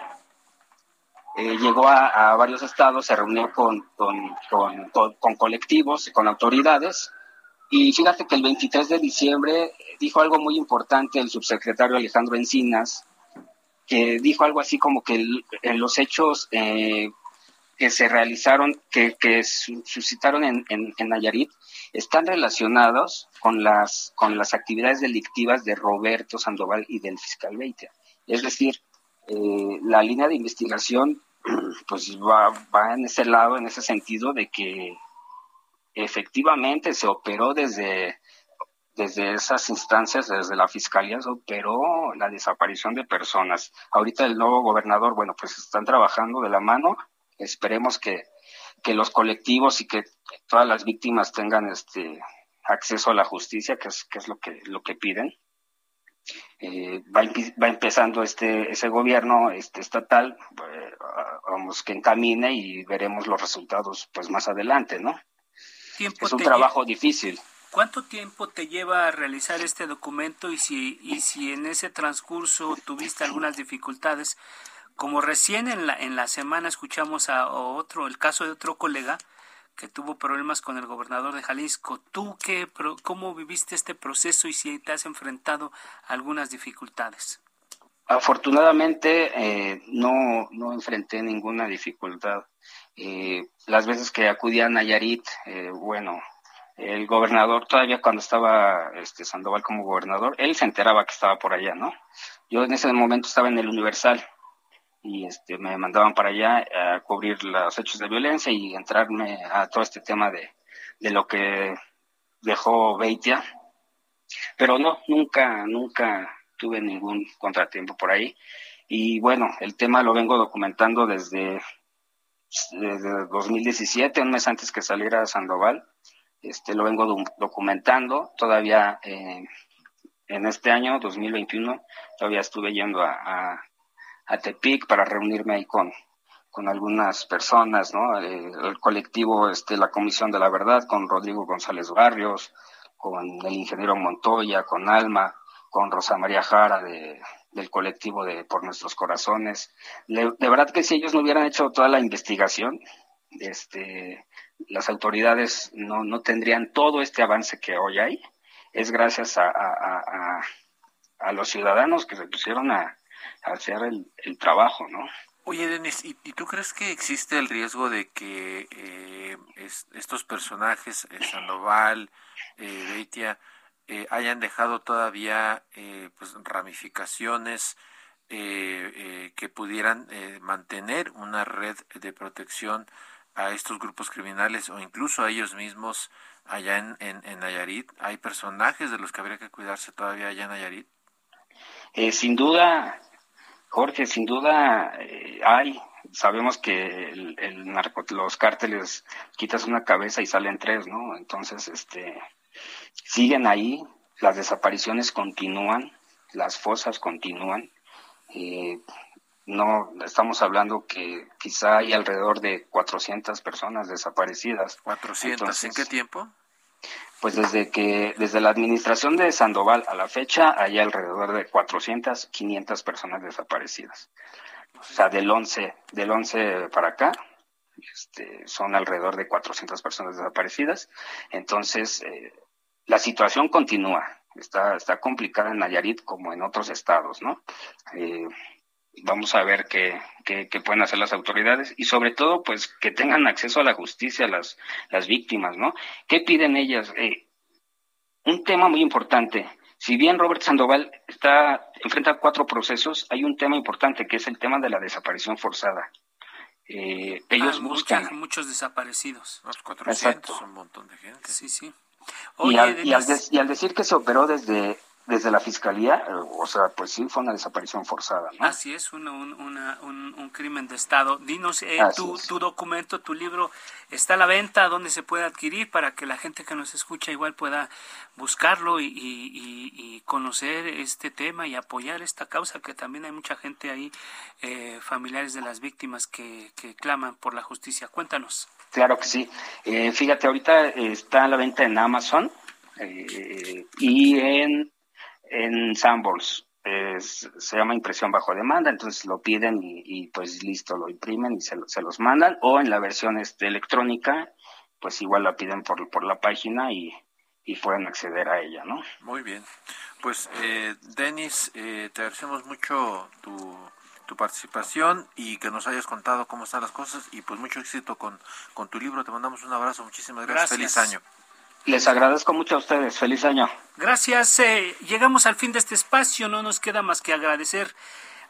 Eh, llegó a, varios estados, se reunió con, con, con, colectivos, con autoridades, y fíjate que el 23 de diciembre dijo algo muy importante el subsecretario Alejandro Encinas, que dijo algo así como que en los hechos eh, que se realizaron, que, que suscitaron en, en, Nayarit, están relacionados con las, con las actividades delictivas de Roberto Sandoval y del fiscal Beitia. Es decir, eh, la línea de investigación pues va, va en ese lado, en ese sentido de que efectivamente se operó desde, desde esas instancias, desde la fiscalía, se operó la desaparición de personas. Ahorita el nuevo gobernador, bueno, pues están trabajando de la mano esperemos que, los colectivos y que todas las víctimas tengan este acceso a la justicia, que es, que es lo que lo que piden. Eh, va, va, empezando este ese gobierno este estatal, eh, vamos que encamine y veremos los resultados pues más adelante, ¿no? es un trabajo difícil. ¿Cuánto tiempo te lleva a realizar este documento y si y si en ese transcurso tuviste algunas dificultades? Como recién en la, en la semana escuchamos a, otro, el caso de otro colega que tuvo problemas con el gobernador de Jalisco. ¿Tú qué, cómo viviste este proceso y si te has enfrentado a algunas dificultades? Afortunadamente eh, no, no enfrenté ninguna dificultad. Eh, las veces que acudí a Nayarit, eh, bueno, el gobernador todavía cuando estaba este Sandoval como gobernador, él se enteraba que estaba por allá, ¿no? Yo en ese momento estaba en el Universal y este, me mandaban para allá a cubrir los hechos de violencia y entrarme a todo este tema de, de lo que dejó Beitia. Pero no, nunca, nunca tuve ningún contratiempo por ahí. Y bueno, el tema lo vengo documentando desde, desde 2017, un mes antes que saliera Sandoval. Este, lo vengo documentando. Todavía eh, en este año, 2021, todavía estuve yendo a a Tepic para reunirme ahí con, con algunas personas, ¿no? Eh, el colectivo, este, la Comisión de la Verdad, con Rodrigo González Barrios, con el ingeniero Montoya, con Alma, con Rosa María Jara de, del colectivo de Por Nuestros Corazones. de verdad que si ellos no hubieran hecho toda la investigación, este, las autoridades no, no tendrían todo este avance que hoy hay. Es gracias a, a, a, los ciudadanos que se pusieron a, hacer el, el trabajo, ¿no? Oye, Denis, ¿y, tú crees que existe el riesgo de que eh, estos personajes, eh, Sandoval, eh, Beitia, eh, hayan dejado todavía eh, pues, ramificaciones que pudieran mantener una red de protección a estos grupos criminales o incluso a ellos mismos allá en, en, en Nayarit? ¿Hay personajes de los que habría que cuidarse todavía allá en Nayarit? sin duda, Jorge, sin duda eh, hay. Sabemos que el, el narco, los cárteles quitas una cabeza y salen tres, ¿no? Entonces, este, siguen ahí, las desapariciones continúan, las fosas continúan. Eh, no estamos hablando que quizá hay alrededor de 400 personas desaparecidas. 400, ¿en qué tiempo? pues desde que desde la administración de Sandoval a la fecha hay alrededor de 400, 500 personas desaparecidas. O sea, del 11, del 11 para acá este, son alrededor de 400 personas desaparecidas. Entonces, eh, la situación continúa. Está, está complicada en Nayarit como en otros estados, ¿no? Eh, vamos a ver qué, qué, pueden hacer las autoridades y sobre todo pues que tengan acceso a la justicia las, las víctimas, ¿no? ¿Qué piden ellas? Eh, un tema muy importante. Si bien Robert Sandoval está enfrenta cuatro procesos, hay un tema importante que es el tema de la desaparición forzada. Eh, ellos ah, buscan muchos desaparecidos. Los 400 son un montón de gente. Sí, sí. y, al, y, al y al decir que se operó desde desde la fiscalía, eh, o sea, pues sí, fue una desaparición forzada. ¿no? Así es, un, un, crimen de Estado. Dinos, eh, tu, tu, documento, tu libro, ¿está a la venta? ¿Dónde se puede adquirir para que la gente que nos escucha igual pueda buscarlo y, y, conocer este tema y apoyar esta causa? Que también hay mucha gente ahí, eh, familiares de las víctimas, que, que claman por la justicia. Cuéntanos. Claro que sí. Eh, fíjate, ahorita está a la venta en Amazon eh, y en, en Sanborns. se llama impresión bajo demanda, entonces lo piden y, pues listo, lo imprimen y se, se, los mandan. O en la versión este, electrónica, pues igual la piden por, por la página y, y pueden acceder a ella, ¿no? Muy bien. Pues, eh, Denis, eh, te agradecemos mucho tu, tu participación y que nos hayas contado cómo están las cosas y pues mucho éxito con, con tu libro. Te mandamos un abrazo, muchísimas gracias. Feliz año. Les agradezco mucho a ustedes. Feliz año. Gracias. Eh, llegamos al fin de este espacio. No nos queda más que agradecer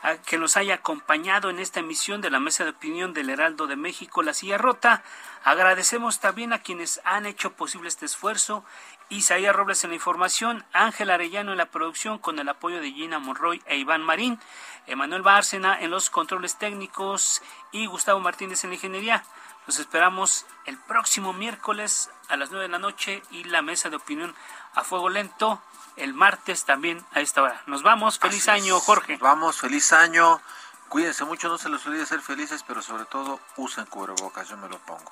a que nos haya acompañado en esta emisión de la Mesa de Opinión del Heraldo de México, La Silla Rota. Agradecemos también a quienes han hecho posible este esfuerzo. Isaías Robles en la información, Ángel Arellano en la producción con el apoyo de Gina Monroy e Iván Marín, Emanuel Bárcena en los controles técnicos y Gustavo Martínez en la ingeniería. Los esperamos el próximo miércoles a las 9 de la noche y la mesa de opinión a fuego lento el martes también a esta hora. Nos vamos, feliz año, Jorge. vamos, feliz año. Cuídense mucho, no se les olvide ser felices, pero sobre todo usen cubrebocas, yo me lo pongo.